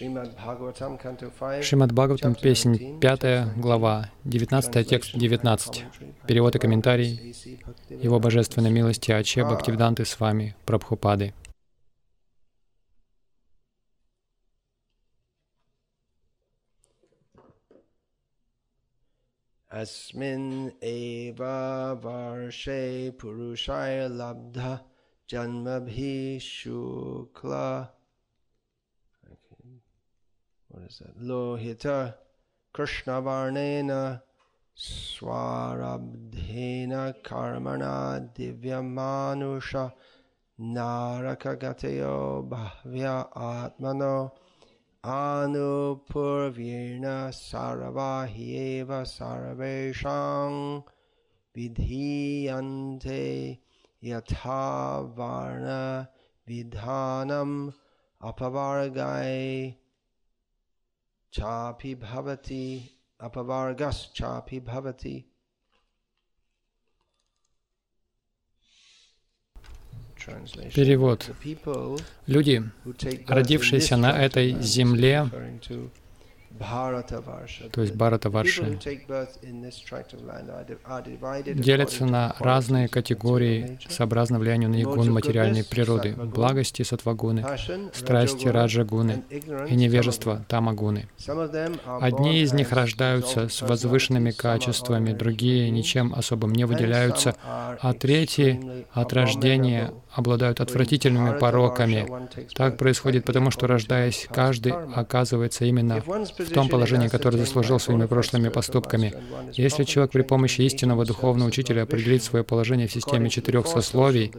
Шримад Бхагаватам, песнь 5 глава, 19 текст 19. Перевод и комментарий Его Божественной милости Аче Бхактивиданты с вами, Прабхупады. Asmin eva varshe purushaya labdha janmabhi shukla what is that? Lohita Krishna Varnena Swarabdhena Karmana Divyamanusha Narakagateyo Bhavya Atmano Anupurvirna Saravahyeva Saraveshang Vidhiyante Yatha Varna Vidhanam Apavargai chapi bhavati apavargas chapi bhavati. Перевод. Люди, родившиеся на этой земле, то есть Бхаратаварши, делятся на разные категории сообразно влиянию на игун материальной природы, благости сатвагуны, страсти раджагуны и невежество тамагуны. Одни из них рождаются с возвышенными качествами, другие ничем особым не выделяются, а третьи от рождения обладают отвратительными пороками. Так происходит потому, что рождаясь, каждый оказывается именно в том положении, которое заслужил своими прошлыми поступками. Если человек при помощи истинного духовного учителя определит свое положение в системе четырех сословий,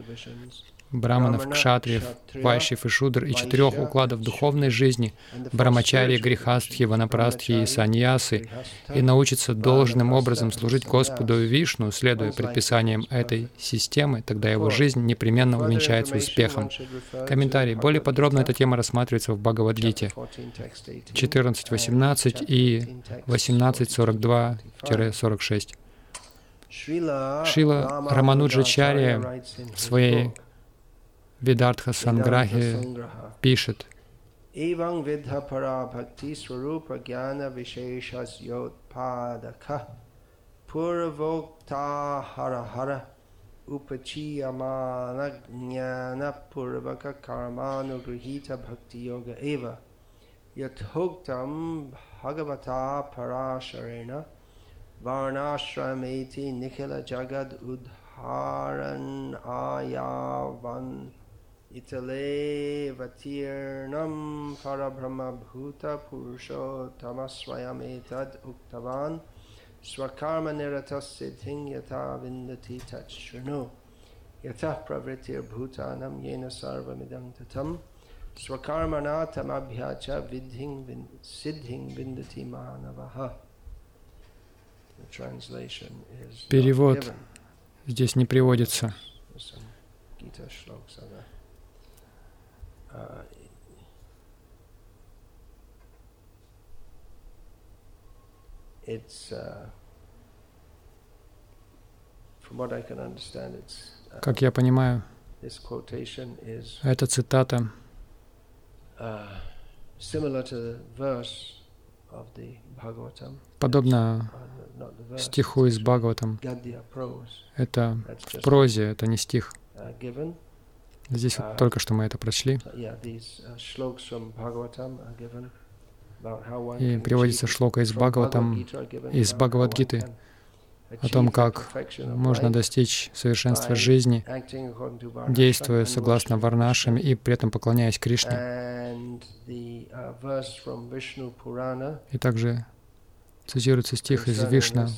браманов, кшатриев, вайшев и шудр и четырех укладов духовной жизни, брамачари, грехастхи, ванапрастхи и саньясы, и научится должным образом служить Господу Вишну, следуя предписаниям этой системы, тогда его жизнь непременно увенчается успехом. Комментарий. Более подробно эта тема рассматривается в Бхагавадгите. 14.18 и 18.42-46. Шила Рамануджачарья в своей Видартха Санграхи пишет, Evam vidha para bhakti swarupa jnana visheshas yotpadaka purvokta hara hara upachiyamana jnana purvaka karmanugrihita bhakti yoga eva yathoktam bhagavata parasharena varnashrameti nikhila jagad udharan ayavan Itale Vatirnam Parabrahma Bhuta Purusho Tamasvayam Etad Uktavan Swakarma Niratas Siddhing Yata Vindati Tat Shrinu Yata Pravritir Bhutanam Yena Sarva Midam Tatam Swakarmana Tamabhyacha Vidhing Siddhing Vindati Mahanavaha Перевод здесь не приводится. Uh, it's, uh, from what I can understand, it's, uh, как я понимаю, эта цитата uh, подобно uh, стиху из Бхагаватам. Это в прозе, это не стих. Uh, Здесь вот только что мы это прочли. И приводится шлока из Бхагаватам, из Бхагавадгиты о том, как можно достичь совершенства жизни, действуя согласно варнашам и при этом поклоняясь Кришне. И также цитируется стих из Вишна,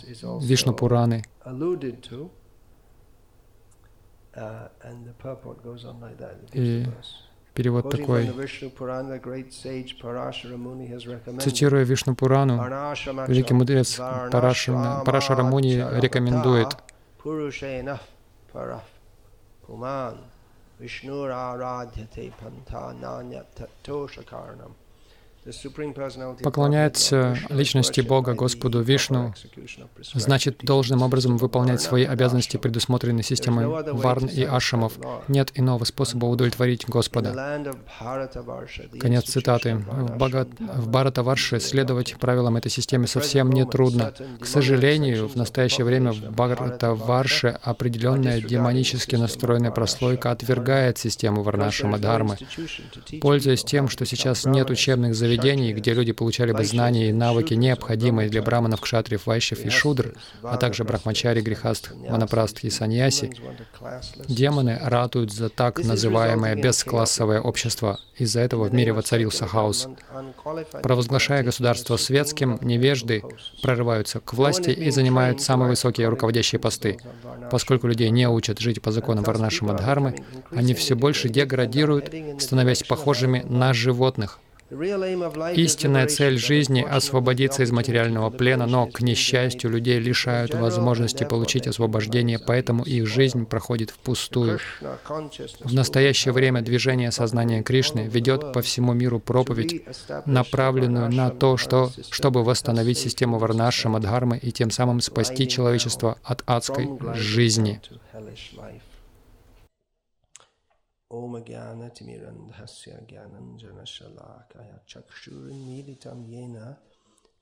Вишну Пураны, Uh, И перевод такой. Цитируя Вишну Пурану, великий мудрец Парашара Муни рекомендует поклоняется личности Бога, Господу Вишну, значит должным образом выполнять свои обязанности, предусмотренные системой варн и ашамов. Нет иного способа удовлетворить Господа. Конец цитаты. В, Бага... в Бхаратаварше следовать правилам этой системы совсем не трудно. К сожалению, в настоящее время в Бхаратаварше определенная демонически настроенная прослойка отвергает систему Варнашама Дхармы. Пользуясь тем, что сейчас нет учебных заведений, заведений, где люди получали бы знания и навыки, необходимые для браманов, кшатриев, вайщев и шудр, а также брахмачари, грехаст, ванапраст и саньяси, демоны ратуют за так называемое бесклассовое общество. Из-за этого в мире воцарился хаос. Провозглашая государство светским, невежды прорываются к власти и занимают самые высокие руководящие посты. Поскольку людей не учат жить по законам Варнашима Дхармы, они все больше деградируют, становясь похожими на животных. Истинная цель жизни — освободиться из материального плена, но, к несчастью, людей лишают возможности получить освобождение, поэтому их жизнь проходит впустую. В настоящее время движение сознания Кришны ведет по всему миру проповедь, направленную на то, что, чтобы восстановить систему Варнашама Дхармы и тем самым спасти человечество от адской жизни. Om Jnana Timirandhasya Jnananjana Shalakaya Chakshurinmilitam Yena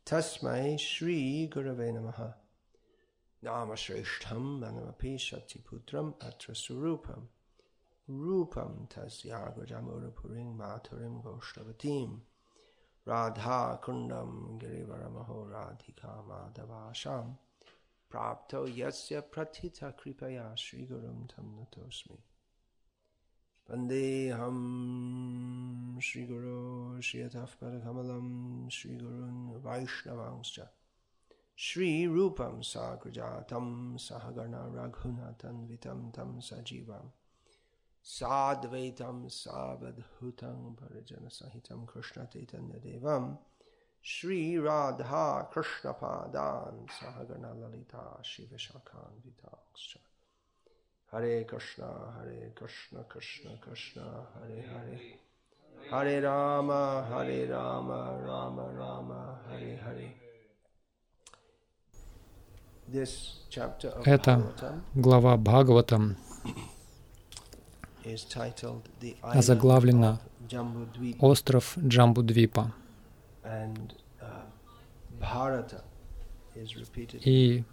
Tasmai Shri Gurave Namaha Nama Shreshtham Manamapi Shatiputram Atra Surupam Rupam Tasyagurajamurupurim Maturim Goshtavatim Radha Kundam Girivaramaho Radhika Madhavasham Prapto Pratita Kripaya Sri Gurum Tam माथुरीं गोष्ठवतीं राधाकुण्डं गिरिवरमहो राधिका माधवाशां प्राप्तो यस्य प्रथिता कृपया श्रीगुरुं तं नतोऽस्मि वन्देऽहं श्रीगुरो श्रियतः परकमलं श्रीगुरुन् वैष्णवांश्च श्रीरूपं साग्रजातं सहगण रघुनाथन्वितं तं सजीवं साद्वैतं सावधूतं परिजनसहितं कृष्णचैतन्यदेवं श्रीराधा कृष्णपादान् सहगणललिता शिवशाखान्वितांश्च Hare Krishna, Hare Krishna, Krishna Krishna, Hare Hare. Hare Rama, Hare Rama, Rama Rama, Hare Hare. Эта глава Бхагаватам озаглавлена «Остров Джамбудвипа». И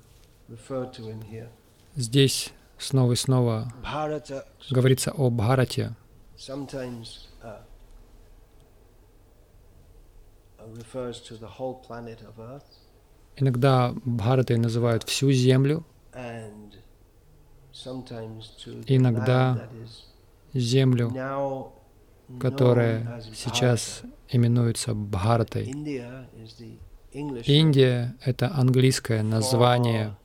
здесь снова и снова говорится о Бхарате. Uh, Иногда Бхаратой называют всю Землю, иногда Землю, которая сейчас именуется Бхаратой. Индия — это английское название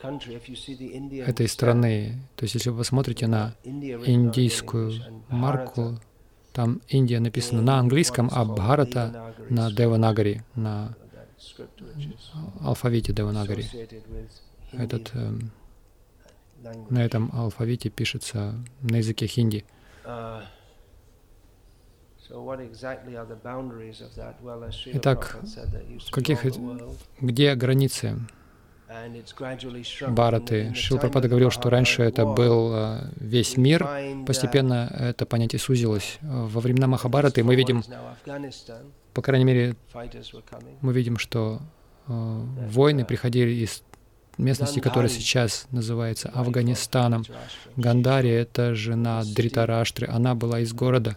этой страны. То есть, если вы посмотрите на индийскую марку, там Индия написана на английском, а Бхарата на Деванагари, на алфавите Деванагари. Этот, э, на этом алфавите пишется на языке хинди. Итак, каких, где границы Бараты. Шилпрапада говорил, что раньше это был э, весь мир, постепенно это понятие сузилось. Во времена Махабараты мы видим, по крайней мере, мы видим, что э, войны приходили из местности, которая сейчас называется Афганистаном. Гандари — это жена Дритараштры, она была из города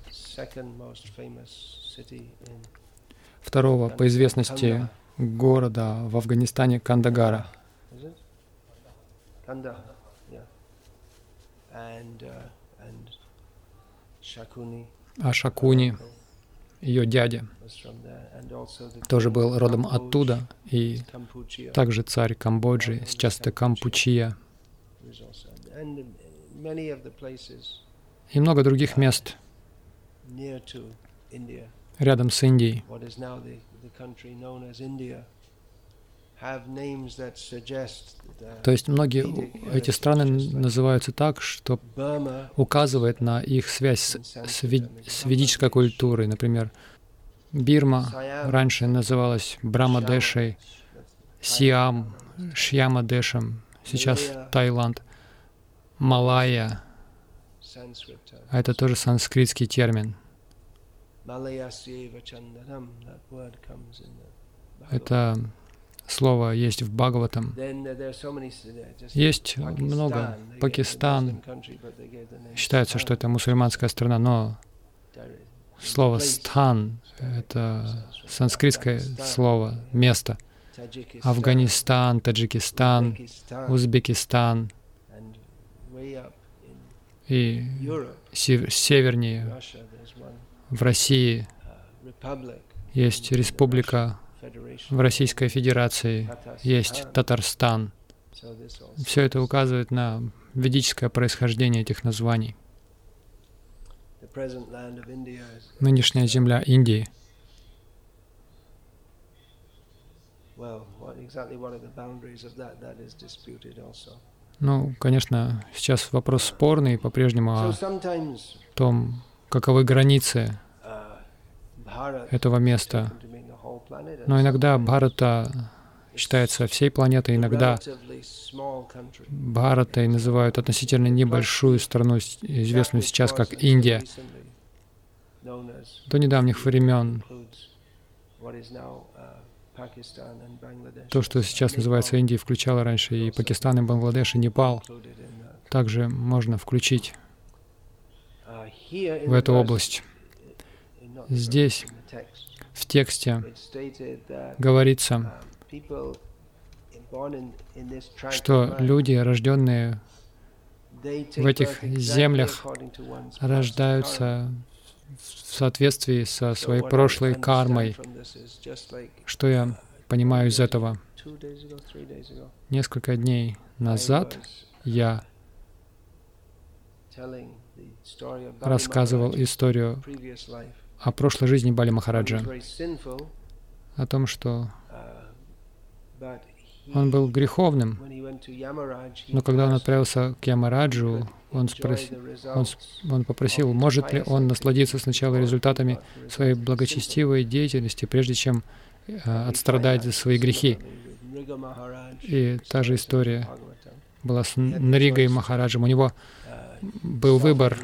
второго по известности города в Афганистане Кандагара. Kanda, yeah. And, uh, and Shakuni, а Шакуни, ее дядя, тоже был родом оттуда, и также царь Камбоджи, сейчас это Кампучия, и много других мест рядом с Индией, То есть многие эти страны называются так, что указывает на их связь с, с ведической культурой. Например, Бирма раньше называлась Брамадешей, Сиам, Шьямадешем, сейчас Таиланд, Малайя. А это тоже санскритский термин. Это слово есть в Бхагаватам. Есть много. Пакистан. Считается, что это мусульманская страна, но слово «стан» — это санскритское слово, место. Афганистан, Таджикистан, Узбекистан и севернее в России есть республика в Российской Федерации, есть Татарстан. Все это указывает на ведическое происхождение этих названий. Нынешняя земля Индии. Ну, конечно, сейчас вопрос спорный по-прежнему о том, каковы границы этого места. Но иногда Бхарата считается всей планетой, иногда Бхаратой называют относительно небольшую страну, известную сейчас как Индия. До недавних времен то, что сейчас называется Индией, включало раньше и Пакистан, и Бангладеш, и Непал. Также можно включить в эту область. Здесь, в тексте, говорится, что люди, рожденные в этих землях, рождаются в соответствии со своей прошлой кармой. Что я понимаю из этого? Несколько дней назад я рассказывал историю о прошлой жизни Бали Махараджа, о том, что он был греховным, но когда он отправился к Ямараджу, он, спрос... он, он попросил, может ли он насладиться сначала результатами своей благочестивой деятельности, прежде чем э, отстрадать за свои грехи. И та же история была с Наригой Махараджем. У него был выбор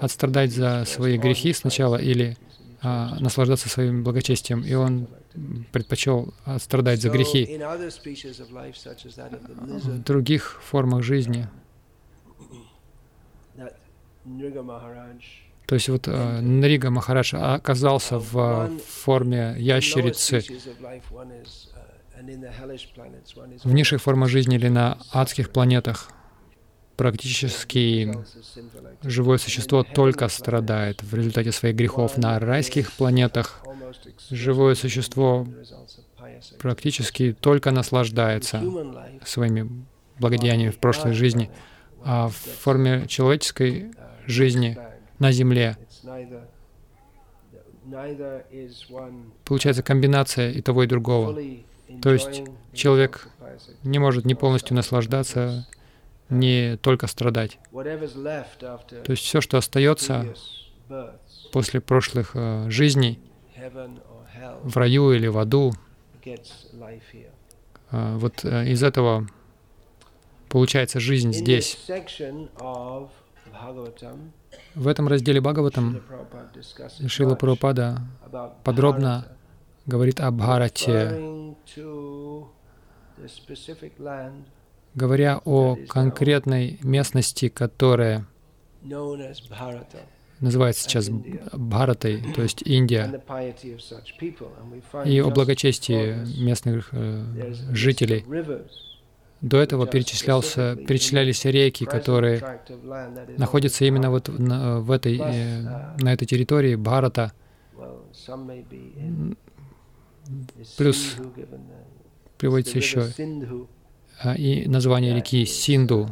отстрадать за свои грехи сначала или а, наслаждаться своим благочестием, и он предпочел страдать за грехи. В других формах жизни. То есть вот э, Нрига Махарадж оказался в форме ящерицы. В низших формах жизни или на адских планетах практически живое существо только страдает в результате своих грехов. На райских планетах живое существо практически только наслаждается своими благодеяниями в прошлой жизни, а в форме человеческой жизни на Земле получается комбинация и того, и другого. То есть человек не может не полностью наслаждаться не только страдать. То есть все, что остается после прошлых э, жизней, в раю или в аду, э, вот э, из этого получается жизнь здесь. В этом разделе Бхагаватам Шила Прабхупада подробно говорит о Бхарате, говоря о конкретной местности, которая называется сейчас Бхаратой, то есть Индия, и о благочестии местных э, жителей. До этого перечислялся, перечислялись реки, которые находятся именно вот на, в этой, э, на этой территории Бхарата. Плюс приводится еще и название реки Синду,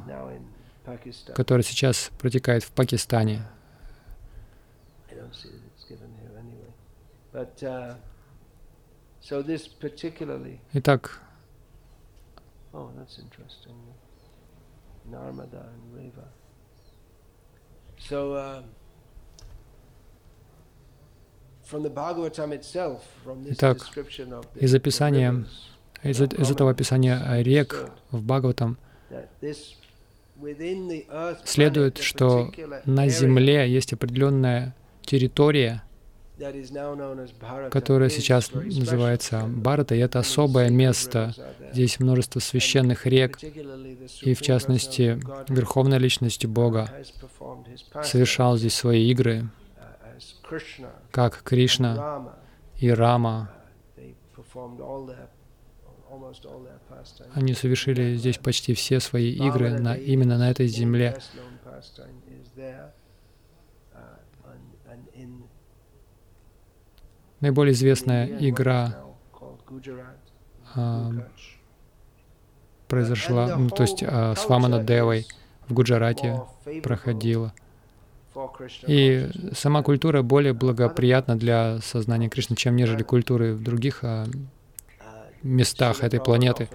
которая сейчас протекает в Пакистане. Итак, Oh, that's interesting. Narmada and Reva. So, uh, Итак, из описания, из, из этого описания рек в Бхагаватам следует, что на Земле есть определенная территория, которая сейчас называется Бхарата, и это особое место. Здесь множество священных рек, и в частности, Верховная Личность Бога совершал здесь свои игры, как Кришна и Рама. Они совершили здесь почти все свои игры на, именно на этой земле. Наиболее известная игра а, произошла, ну, то есть а, с Вамана Девой в Гуджарате проходила. И сама культура более благоприятна для сознания Кришны, чем нежели культуры в других а, местах этой планеты.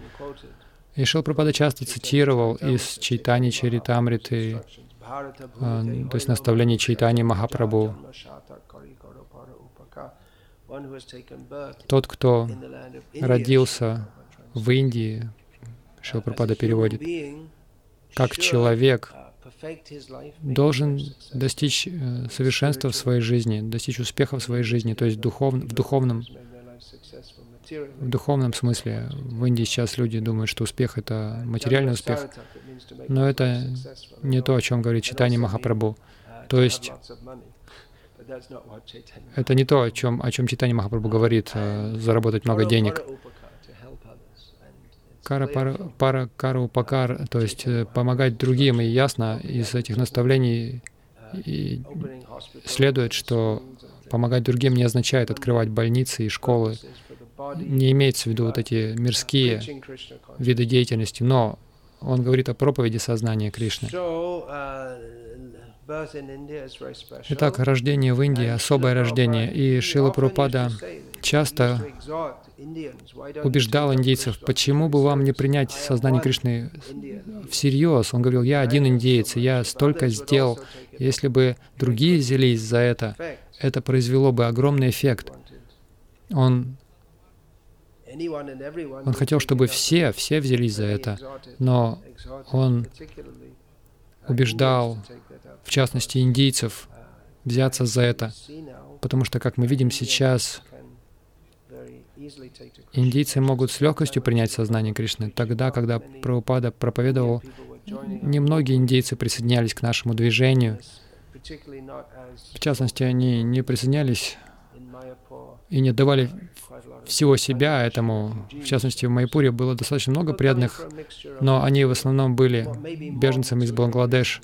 И Шилпрапада часто цитировал из Чайтани Чаритамриты, а, то есть наставление Чайтани Махапрабху. Тот, кто родился в Индии, Шилпрапада переводит, как человек должен достичь э, совершенства в своей жизни, достичь успеха в своей жизни, то есть духов, в духовном в духовном смысле. В Индии сейчас люди думают, что успех — это материальный успех, но это не то, о чем говорит Читани Махапрабху. То есть это не то, о чем, о чем Читани Махапрабху говорит, э, заработать много денег. Кара пара, пара кара упакар, то есть э, помогать другим. И ясно из этих наставлений и следует, что помогать другим не означает открывать больницы и школы. Не имеется в виду вот эти мирские виды деятельности, но он говорит о проповеди сознания Кришны. Итак, рождение в Индии — особое рождение. И Шила Прабхупада часто убеждал индейцев, почему бы вам не принять сознание Кришны всерьез. Он говорил, я один индейец, я столько сделал. Если бы другие взялись за это, это произвело бы огромный эффект. Он он хотел, чтобы все, все взялись за это, но он убеждал, в частности, индийцев, взяться за это. Потому что, как мы видим сейчас, индийцы могут с легкостью принять сознание Кришны. Тогда, когда Прабхупада проповедовал, немногие индейцы присоединялись к нашему движению. В частности, они не присоединялись и не давали всего себя этому. В частности, в Майпуре было достаточно много преданных, но они в основном были беженцами из Бангладеш.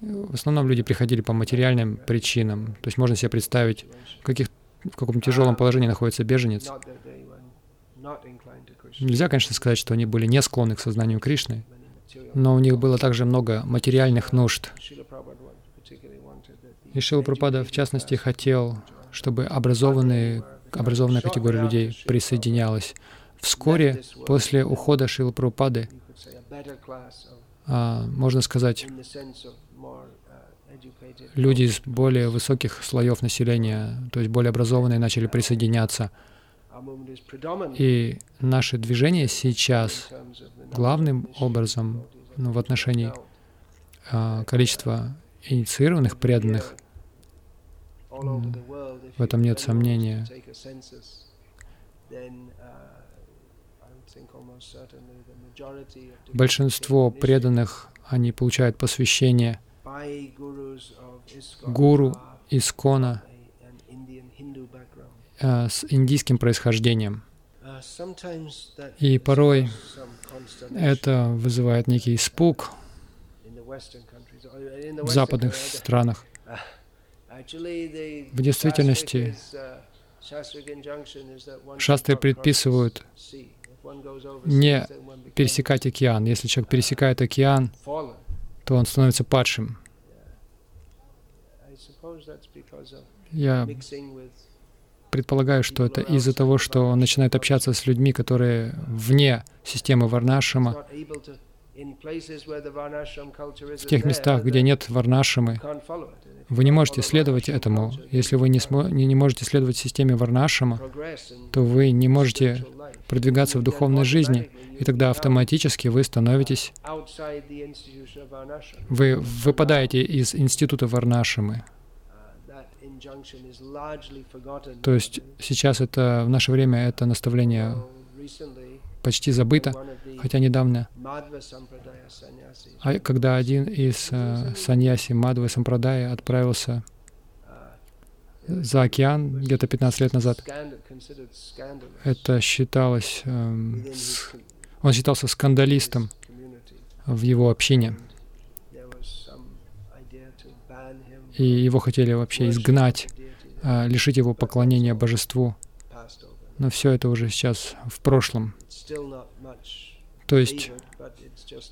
В основном люди приходили по материальным причинам. То есть можно себе представить, в, каких, в каком тяжелом положении находится беженец. Нельзя, конечно, сказать, что они были не склонны к сознанию Кришны, но у них было также много материальных нужд. И Шила Пропада, в частности, хотел, чтобы образованные образованная категория людей присоединялась. Вскоре после ухода Шилы Прабхупады, а, можно сказать, люди из более высоких слоев населения, то есть более образованные, начали присоединяться. И наше движение сейчас главным образом ну, в отношении а, количества инициированных преданных — в этом нет сомнения. Большинство преданных, они получают посвящение гуру Искона э, с индийским происхождением. И порой это вызывает некий испуг в западных странах. В действительности шастры предписывают не пересекать океан. Если человек пересекает океан, то он становится падшим. Я предполагаю, что это из-за того, что он начинает общаться с людьми, которые вне системы Варнашама, в тех местах, где нет Варнашамы, вы не можете следовать этому. Если вы не, смо- не можете следовать системе Варнашама, то вы не можете продвигаться в духовной жизни, и тогда автоматически вы становитесь, вы выпадаете из института Варнашамы. То есть сейчас это, в наше время это наставление почти забыто, хотя недавно, а когда один из э, саньяси Мадвы Сампрадая отправился за океан где-то 15 лет назад, это считалось, э, с, он считался скандалистом в его общине. И его хотели вообще изгнать, э, лишить его поклонения божеству. Но все это уже сейчас в прошлом. То есть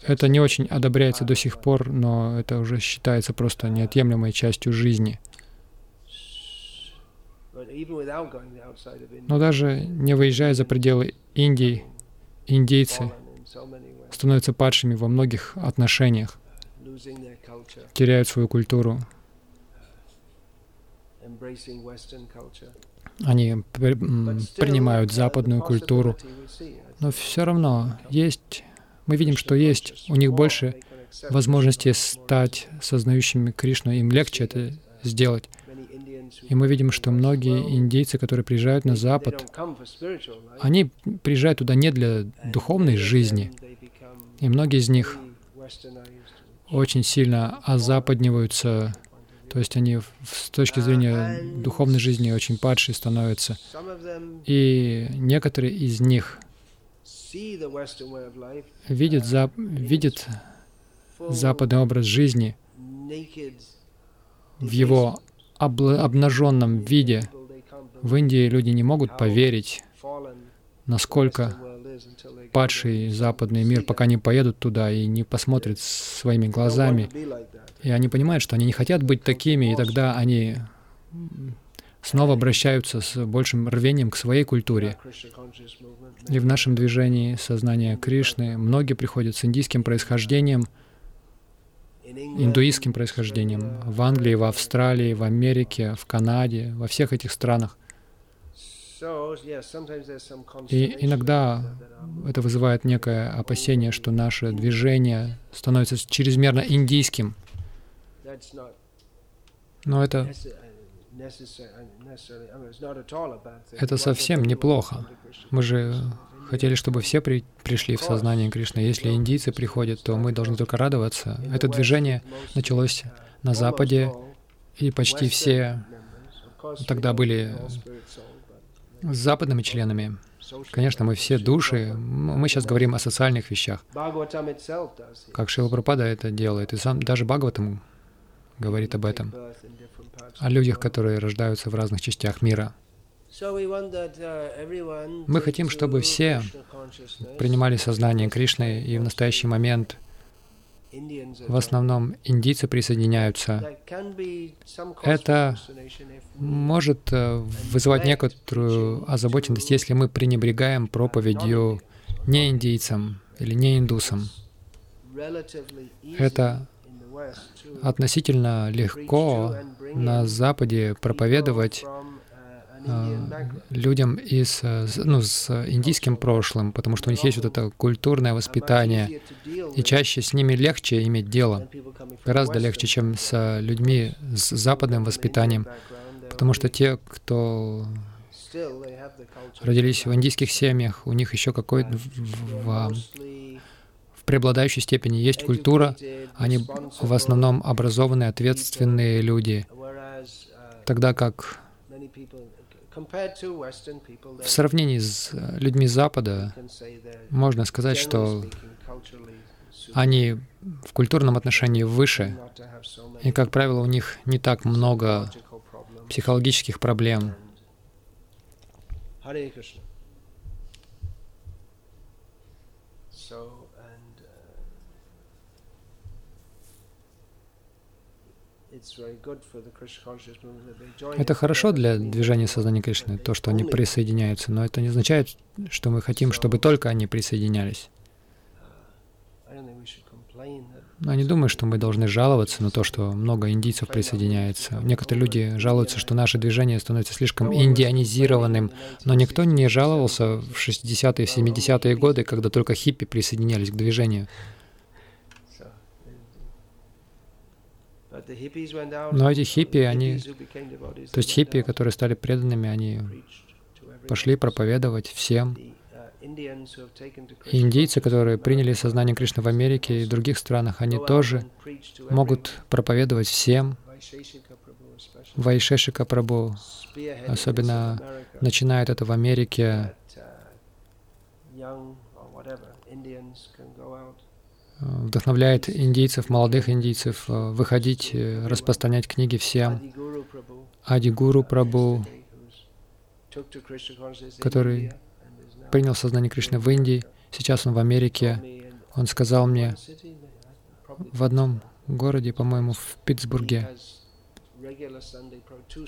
это не очень одобряется до сих пор, но это уже считается просто неотъемлемой частью жизни. Но даже не выезжая за пределы Индии, индейцы становятся падшими во многих отношениях, теряют свою культуру, они принимают западную культуру, но все равно есть, мы видим, что есть у них больше возможностей стать сознающими Кришну, им легче это сделать. И мы видим, что многие индейцы, которые приезжают на Запад, они приезжают туда не для духовной жизни, и многие из них очень сильно озападниваются то есть они с точки зрения духовной жизни очень падшие становятся. И некоторые из них видят, за, видят западный образ жизни в его обла- обнаженном виде. В Индии люди не могут поверить, насколько падший западный мир, пока не поедут туда и не посмотрят своими глазами. И они понимают, что они не хотят быть такими, и тогда они снова обращаются с большим рвением к своей культуре. И в нашем движении сознания Кришны многие приходят с индийским происхождением, индуистским происхождением в Англии, в Австралии, в Америке, в Канаде, во всех этих странах. И иногда это вызывает некое опасение, что наше движение становится чрезмерно индийским. Но это, это совсем неплохо. Мы же хотели, чтобы все при, пришли в сознание Кришны. Если индийцы приходят, то мы должны только радоваться. Это движение началось на Западе, и почти все тогда были с западными членами. Конечно, мы все души, мы сейчас говорим о социальных вещах. Как Шила Прабхупада это делает, и сам даже Бхагаватам говорит об этом, о людях, которые рождаются в разных частях мира. Мы хотим, чтобы все принимали сознание Кришны, и в настоящий момент в основном индийцы присоединяются. Это может э, вызывать некоторую озабоченность, если мы пренебрегаем проповедью не индийцам или не индусам. Это относительно легко на Западе проповедовать э, людям из, э, ну, с индийским прошлым, потому что у них есть вот это культурное воспитание, и чаще с ними легче иметь дело, гораздо легче, чем с людьми с западным воспитанием, потому что те, кто родились в индийских семьях, у них еще какой-то преобладающей степени. Есть культура, они в основном образованные, ответственные люди, тогда как в сравнении с людьми Запада можно сказать, что они в культурном отношении выше, и, как правило, у них не так много психологических проблем. Это хорошо для движения сознания Кришны, то, что они присоединяются, но это не означает, что мы хотим, чтобы только они присоединялись. Но я не думаю, что мы должны жаловаться на то, что много индийцев присоединяется. Некоторые люди жалуются, что наше движение становится слишком индианизированным, но никто не жаловался в 60-е, 70-е годы, когда только хиппи присоединялись к движению. Но эти хиппи, они, то есть хиппи, которые стали преданными, они пошли проповедовать всем. И индийцы, которые приняли сознание Кришны в Америке и в других странах, они тоже могут проповедовать всем. Вайшешика Прабhu особенно начинает это в Америке. Вдохновляет индийцев, молодых индийцев э, выходить, э, распространять книги всем. Ади Гуру Прабhu, который принял сознание Кришны в Индии, сейчас он в Америке. Он сказал мне в одном городе, по-моему, в Питтсбурге,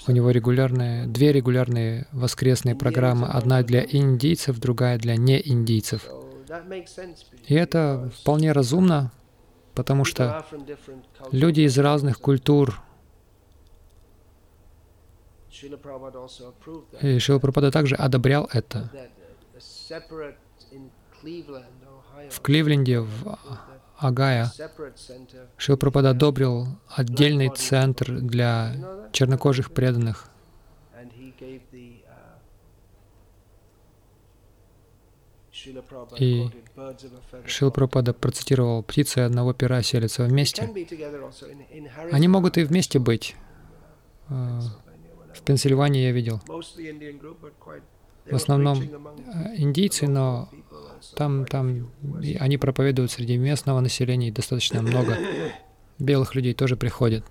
у него регулярные, две регулярные воскресные программы, одна для индийцев, другая для неиндийцев. И это вполне разумно, потому что люди из разных культур, и Шила Прабхупада также одобрял это. В Кливленде, в Агая, Шилпрапада одобрил отдельный центр для чернокожих преданных. И Шилпрапада процитировал, птицы одного пера селятся вместе. Они могут и вместе быть. Э, в Пенсильвании я видел в основном э, индийцы, но там, там они проповедуют среди местного населения, и достаточно много белых людей тоже приходят.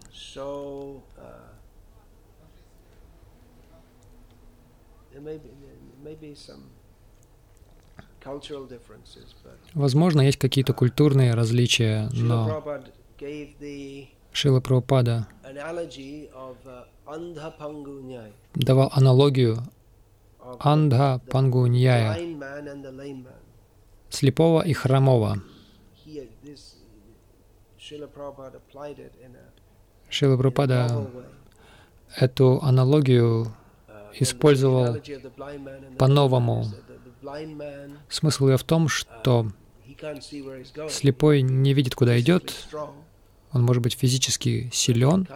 Возможно, есть какие-то культурные различия, но Шила Прабхупада давал аналогию Андха Пангуньяя, слепого и хромого. Шила Прабхупада эту аналогию использовал по-новому. Смысл ее в том, что слепой не видит, куда идет, он может быть физически силен,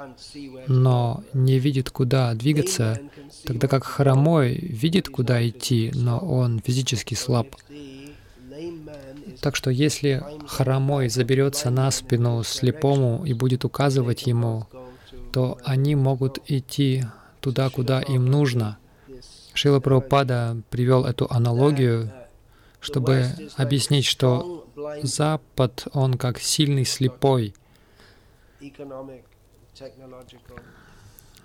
но не видит, куда двигаться, тогда как хромой видит, куда идти, но он физически слаб. Так что если хромой заберется на спину слепому и будет указывать ему, то они могут идти туда, куда им нужно. Шила Прабхупада привел эту аналогию, чтобы объяснить, что Запад, он как сильный слепой,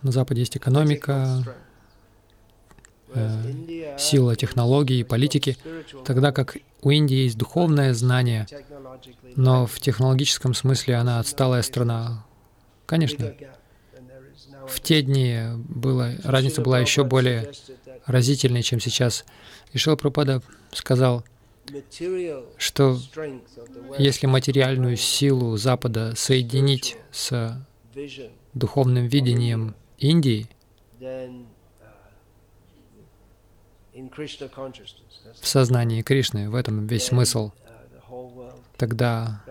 на Западе есть экономика, э, сила технологий и политики, тогда как у Индии есть духовное знание, но в технологическом смысле она отсталая страна. Конечно, в те дни было, разница была еще более разительной, чем сейчас. И Шила Пропада сказал, что если материальную силу Запада соединить с духовным видением Индии, в сознании Кришны, в этом весь смысл, тогда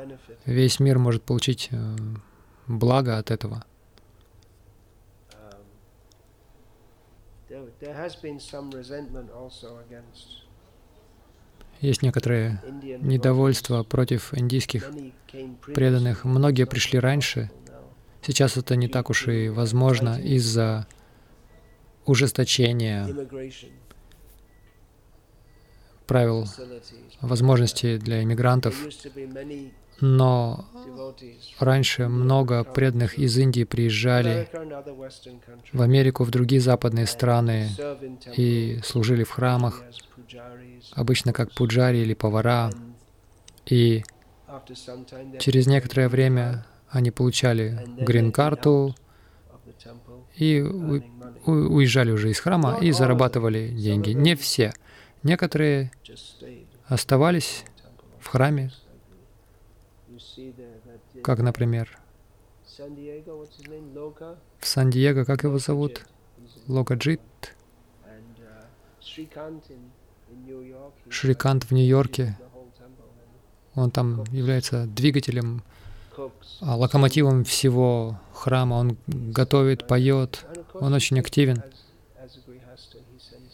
весь мир может получить э, благо от этого. Есть некоторое недовольство против индийских преданных. Многие пришли раньше. Сейчас это не так уж и возможно из-за ужесточения правил возможностей для иммигрантов. Но раньше много преданных из Индии приезжали в Америку, в другие западные страны и служили в храмах, обычно как пуджари или повара. И через некоторое время они получали грин-карту, и уезжали уже из храма и зарабатывали деньги. Не все. Некоторые оставались в храме, как, например, в Сан-Диего, как его зовут? Локаджит. Шрикант в Нью-Йорке. Он там является двигателем, а, локомотивом всего храма. Он готовит, поет. Он очень активен.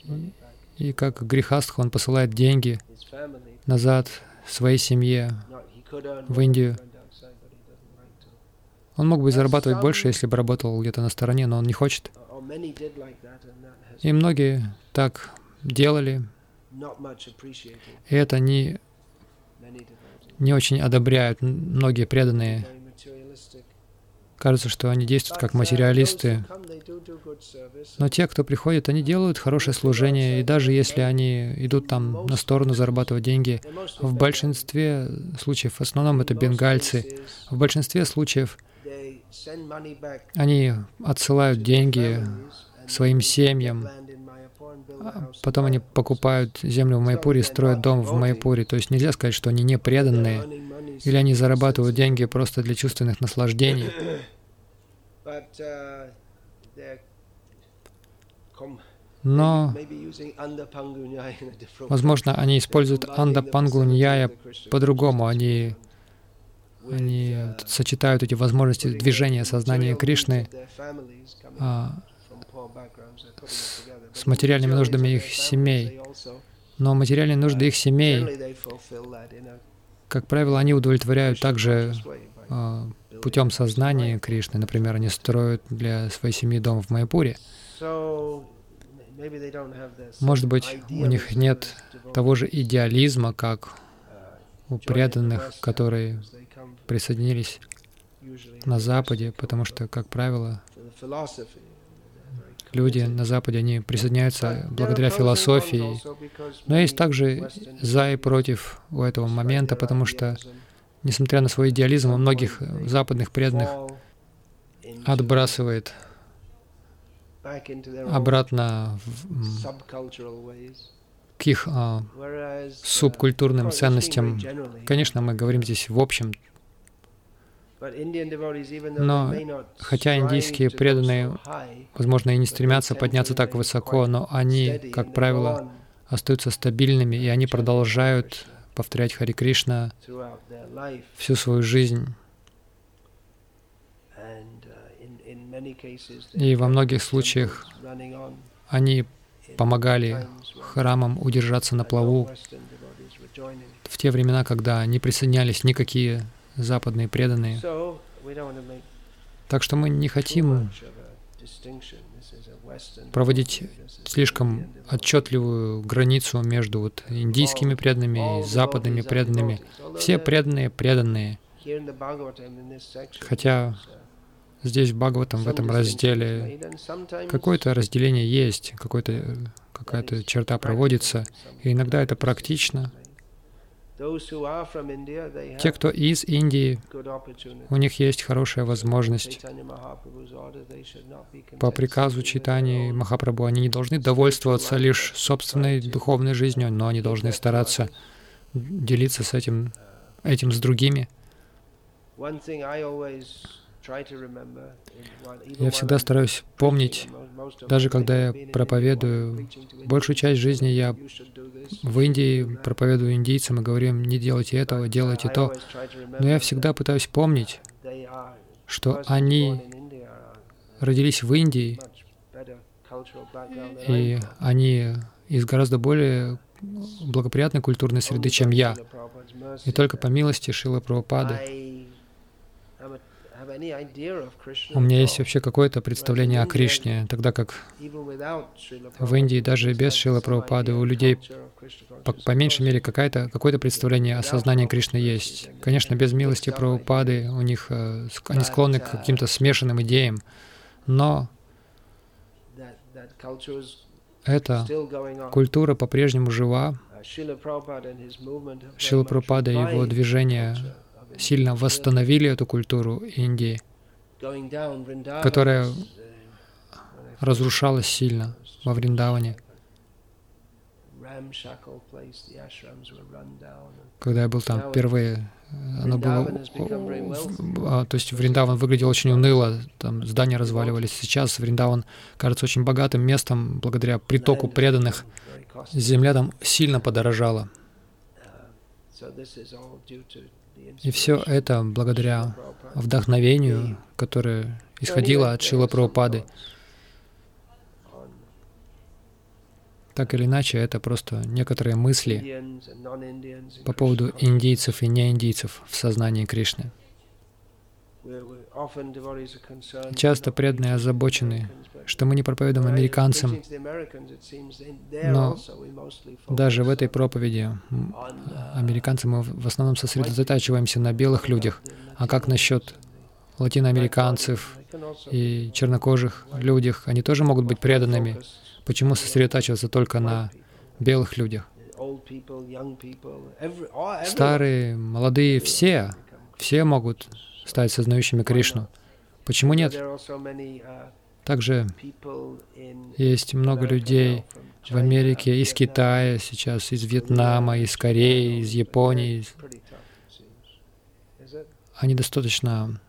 И, и как грехастх он посылает деньги назад своей семье в Индию. Он мог бы зарабатывать больше, если бы работал где-то на стороне, но он не хочет. И многие так делали, и это не, не очень одобряют многие преданные. Кажется, что они действуют как материалисты. Но те, кто приходит, они делают хорошее служение, и даже если они идут там на сторону зарабатывать деньги, в большинстве случаев, в основном это бенгальцы, в большинстве случаев они отсылают деньги своим семьям, а потом они покупают землю в Майпуре, строят дом в Майпуре. То есть нельзя сказать, что они не преданные, или они зарабатывают деньги просто для чувственных наслаждений. Но, возможно, они используют анда пангуньяя по-другому. Они, они сочетают эти возможности движения сознания Кришны а, с, материальными нуждами их семей. Но материальные нужды их семей, как правило, они удовлетворяют также а, путем сознания Кришны. Например, они строят для своей семьи дом в Майпуре. Может быть, у них нет того же идеализма, как у преданных, которые присоединились на Западе, потому что, как правило, люди на Западе, они присоединяются благодаря философии. Но есть также за и против у этого момента, потому что, несмотря на свой идеализм, у многих западных преданных отбрасывает обратно в, к их а, субкультурным ценностям. Конечно, мы говорим здесь в общем но хотя индийские преданные, возможно, и не стремятся подняться так высоко, но они, как правило, остаются стабильными, и они продолжают повторять Хари Кришна всю свою жизнь. И во многих случаях они помогали храмам удержаться на плаву в те времена, когда не присоединялись никакие западные преданные. Так что мы не хотим проводить слишком отчетливую границу между вот индийскими преданными и западными преданными. Все преданные преданные. Хотя здесь в Бхагаватам, в этом разделе, какое-то разделение есть, какая-то черта проводится, и иногда это практично, те, кто из Индии, у них есть хорошая возможность. По приказу Читани Махапрабху они не должны довольствоваться лишь собственной духовной жизнью, но они должны стараться делиться с этим, этим с другими. Я всегда стараюсь помнить, даже когда я проповедую, большую часть жизни я в Индии проповедую индийцам и говорю им, не делайте этого, делайте то. Но я всегда пытаюсь помнить, что они родились в Индии, и они из гораздо более благоприятной культурной среды, чем я. И только по милости Шила Прабхупады у меня есть вообще какое-то представление о Кришне, тогда как в Индии даже без Шила Прабхупады у людей по, по меньшей мере какое-то какое-то представление о сознании Кришны есть. Конечно, без милости Прабхупады у них э, они склонны к каким-то смешанным идеям, но эта культура по-прежнему жива. Шила Прабхупада и его движение сильно восстановили эту культуру Индии. которая разрушалась сильно во Вриндаване. Когда я был там впервые, оно было... А, то есть Вриндаван выглядел очень уныло, там здания разваливались. Сейчас Вриндаван кажется очень богатым местом благодаря притоку преданных. Земля там сильно подорожала. И все это благодаря вдохновению, которое исходило от Шила Прабхупады. Так или иначе, это просто некоторые мысли по поводу индийцев и неиндийцев в сознании Кришны. Часто преданные озабочены, что мы не проповедуем американцам, но даже в этой проповеди американцы мы в основном сосредотачиваемся на белых людях. А как насчет латиноамериканцев и чернокожих людях? Они тоже могут быть преданными. Почему сосредотачиваться только на белых людях? Старые, молодые, все, все могут стать сознающими Кришну. Почему нет? Также есть много людей в Америке, из Китая сейчас, из Вьетнама, из Кореи, из Японии. Они достаточно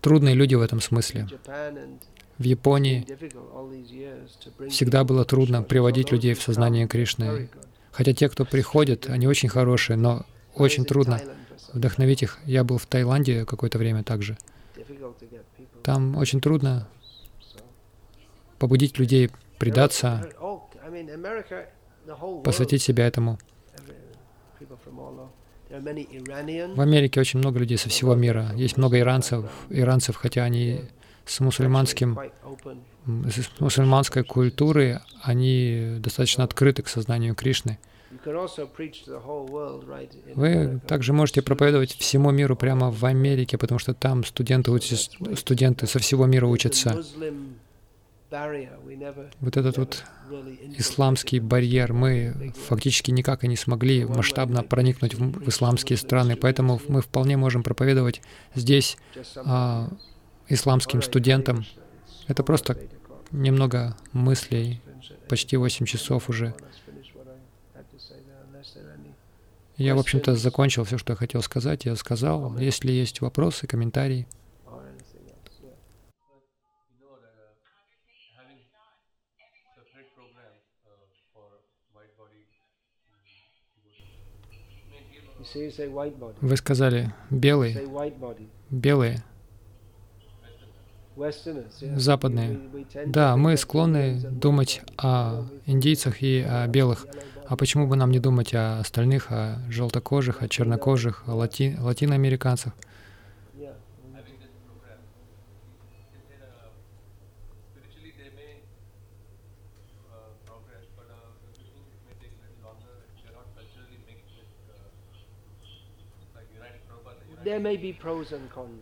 трудные люди в этом смысле. В Японии всегда было трудно приводить людей в сознание Кришны. Хотя те, кто приходит, они очень хорошие, но очень трудно вдохновить их. Я был в Таиланде какое-то время также. Там очень трудно побудить людей предаться, посвятить себя этому. В Америке очень много людей со всего мира. Есть много иранцев, иранцев, хотя они с мусульманским, с мусульманской культурой, они достаточно открыты к сознанию Кришны. Вы также можете проповедовать всему миру прямо в Америке, потому что там студенты, студенты со всего мира учатся. Вот этот вот исламский барьер, мы фактически никак и не смогли масштабно проникнуть в исламские страны, поэтому мы вполне можем проповедовать здесь а, исламским студентам. Это просто немного мыслей, почти 8 часов уже. Я, в общем-то, закончил все, что я хотел сказать. Я сказал, если есть вопросы, комментарии. Вы сказали белые, белые, западные. Да, мы склонны думать о индийцах и о белых. А почему бы нам не думать о остальных, о желтокожих, о чернокожих, о лати латиноамериканцах?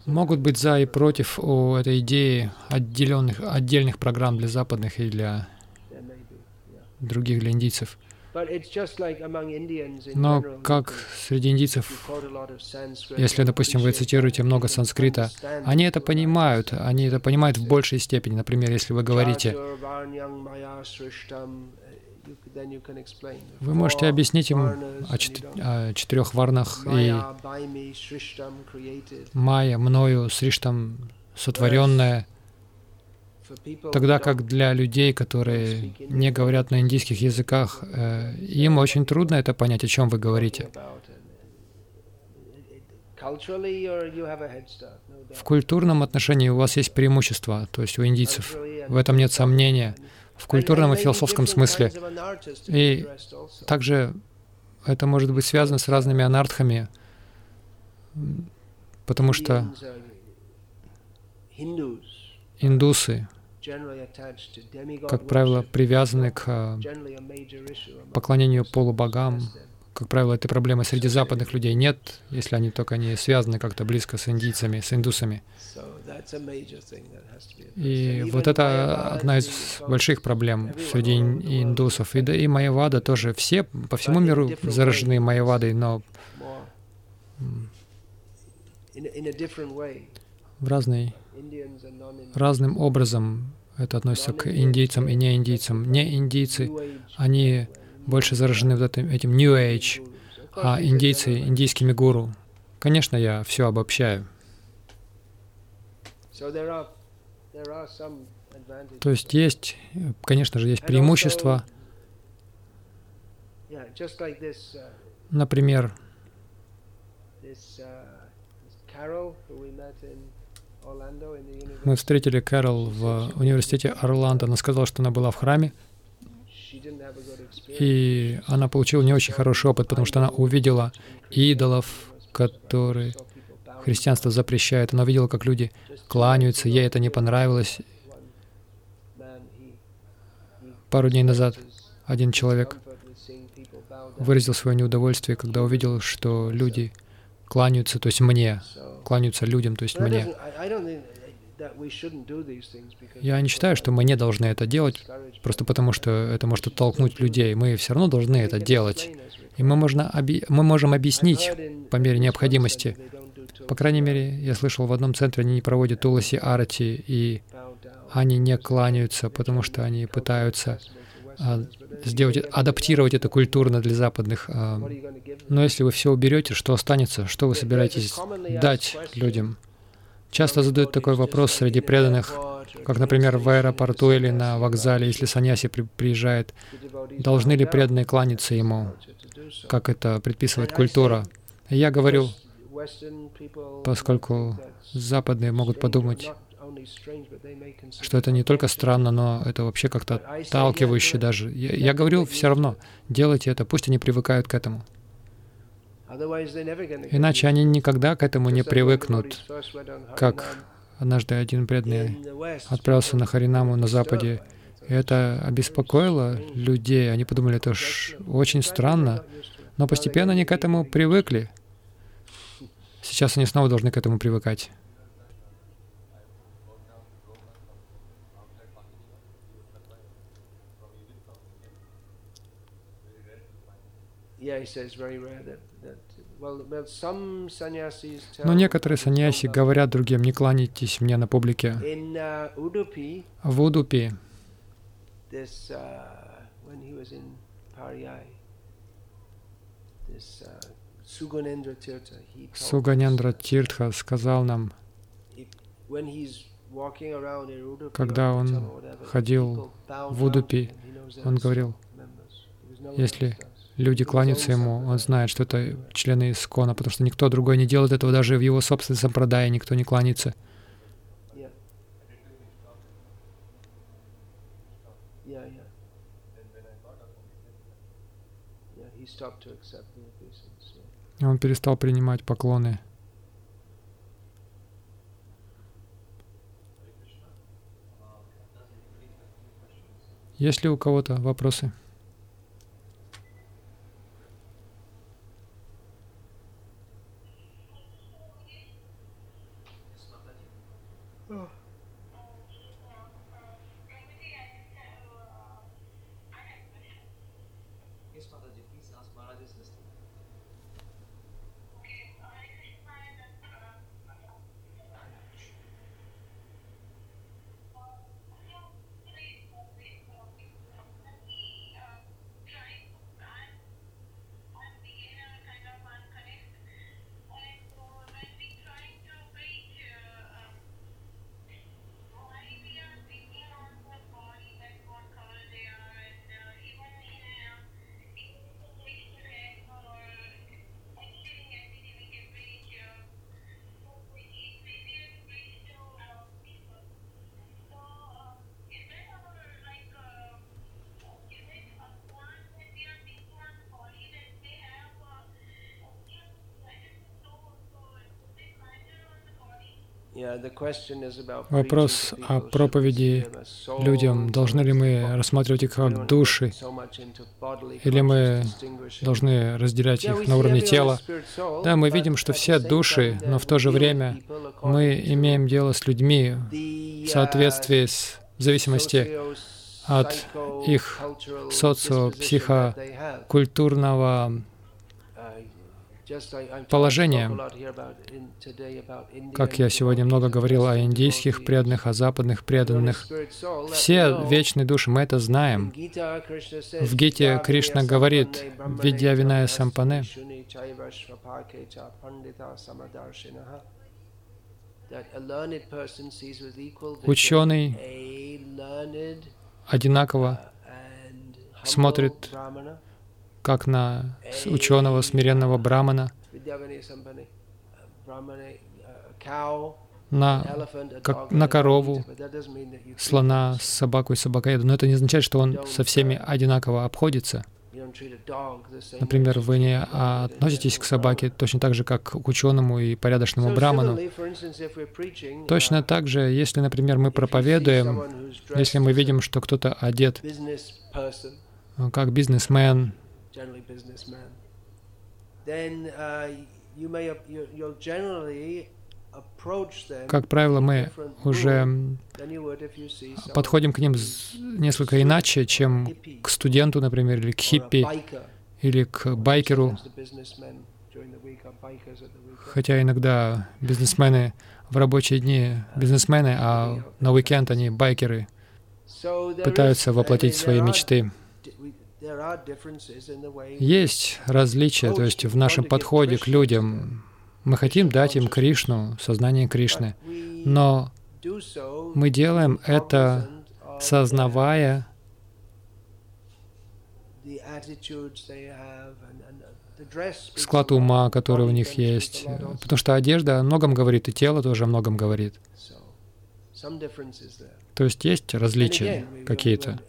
Могут быть за и против у этой идеи отделенных, отдельных программ для западных и для других, для индийцев. Но как среди индийцев, если, допустим, вы цитируете много санскрита, они это понимают, они это понимают в большей степени. Например, если вы говорите, вы можете объяснить им о, чет о четырех варнах и майя, мною, сриштам, сотворенное, тогда как для людей, которые не говорят на индийских языках, э, им очень трудно это понять, о чем вы говорите. В культурном отношении у вас есть преимущество, то есть у индийцев. В этом нет сомнения в культурном и философском смысле. И также это может быть связано с разными анартхами, потому что индусы, как правило, привязаны к поклонению полубогам, как правило, этой проблемы среди западных людей нет, если они только не связаны как-то близко с индийцами, с индусами. И вот это одна из больших проблем среди индусов. И, да, и майявада тоже. Все по всему миру заражены майявадой, но в разный, разным образом это относится к индийцам и не индийцам. Не индийцы, они больше заражены вот этим, этим New Age, а индийцы — индийскими гуру. Конечно, я все обобщаю. То есть есть, конечно же, есть преимущества. Например, мы встретили Кэрол в университете Орландо. Она сказала, что она была в храме, и она получила не очень хороший опыт, потому что она увидела идолов, которые христианство запрещает. Она видела, как люди кланяются, ей это не понравилось. Пару дней назад один человек выразил свое неудовольствие, когда увидел, что люди кланяются, то есть мне, кланяются людям, то есть мне. Я не считаю, что мы не должны это делать, просто потому что это может оттолкнуть людей. Мы все равно должны это делать. И мы, можно оби мы можем объяснить по мере необходимости. По крайней мере, я слышал, в одном центре они не проводят Туласи Арати, и они не кланяются, потому что они пытаются а, сделать, адаптировать это культурно для западных. А, но если вы все уберете, что останется? Что вы собираетесь дать людям? Часто задают такой вопрос среди преданных, как, например, в аэропорту или на вокзале, если саньяси при приезжает, должны ли преданные кланяться ему, как это предписывает культура. И я говорю, поскольку западные могут подумать, что это не только странно, но это вообще как-то отталкивающе даже. Я, я говорю все равно, делайте это, пусть они привыкают к этому. Иначе они никогда к этому не привыкнут, как однажды один преданный отправился на Харинаму на Западе. И это обеспокоило людей. Они подумали, это ж очень странно. Но постепенно они к этому привыкли. Сейчас они снова должны к этому привыкать. Yeah, he says very rare that но некоторые саньяси говорят другим, не кланяйтесь мне на публике. Uh, В Удупи. Суганендра Тиртха сказал нам, когда он ходил в Удупи, он говорил, если люди кланяются ему, он знает, что это члены Искона, потому что никто другой не делает этого, даже в его собственной сампрадае никто не кланяется. Он перестал принимать поклоны. Есть ли у кого-то вопросы? Вопрос о проповеди людям. Должны ли мы рассматривать их как души? Или мы должны разделять их на уровне тела? Да, мы видим, что все души, но в то же время мы имеем дело с людьми в соответствии с в зависимости от их социо-психокультурного положение, как я сегодня много говорил о индийских преданных, о западных преданных, все вечные души, мы это знаем. В Гите Кришна говорит, «Видья виная сампане», ученый одинаково смотрит как на ученого смиренного брамана, на, как на корову, слона, собаку и собакоеда. Но это не означает, что он со всеми одинаково обходится. Например, вы не относитесь к собаке точно так же, как к ученому и порядочному браману. Точно так же, если, например, мы проповедуем, если мы видим, что кто-то одет как бизнесмен, generally businessman, then uh, you may you'll generally как правило, мы уже подходим к ним несколько иначе, чем к студенту, например, или к хиппи, или к байкеру. Хотя иногда бизнесмены в рабочие дни бизнесмены, а на уикенд они байкеры, пытаются воплотить свои мечты. Есть различия, то есть в нашем подходе к людям. Мы хотим дать им Кришну, сознание Кришны, но мы делаем это, сознавая склад ума, который у них есть. Потому что одежда о многом говорит, и тело тоже о многом говорит. То есть есть различия какие-то.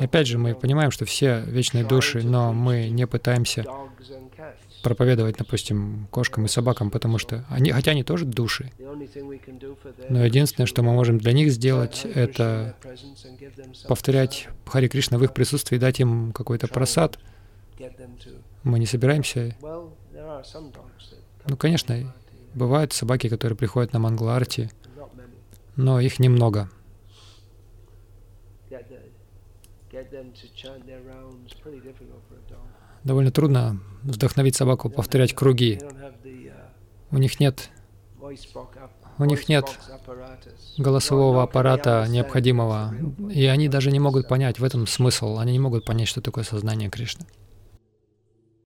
Опять же, мы понимаем, что все вечные души, но мы не пытаемся проповедовать, допустим, кошкам и собакам, потому что они, хотя они тоже души, но единственное, что мы можем для них сделать, это повторять Хари Кришна в их присутствии, дать им какой-то просад. Мы не собираемся. Ну, конечно, бывают собаки, которые приходят на Мангларти, но их немного. Довольно трудно вдохновить собаку повторять круги. У них нет у них нет голосового аппарата необходимого, и они даже не могут понять в этом смысл, они не могут понять, что такое сознание Кришны.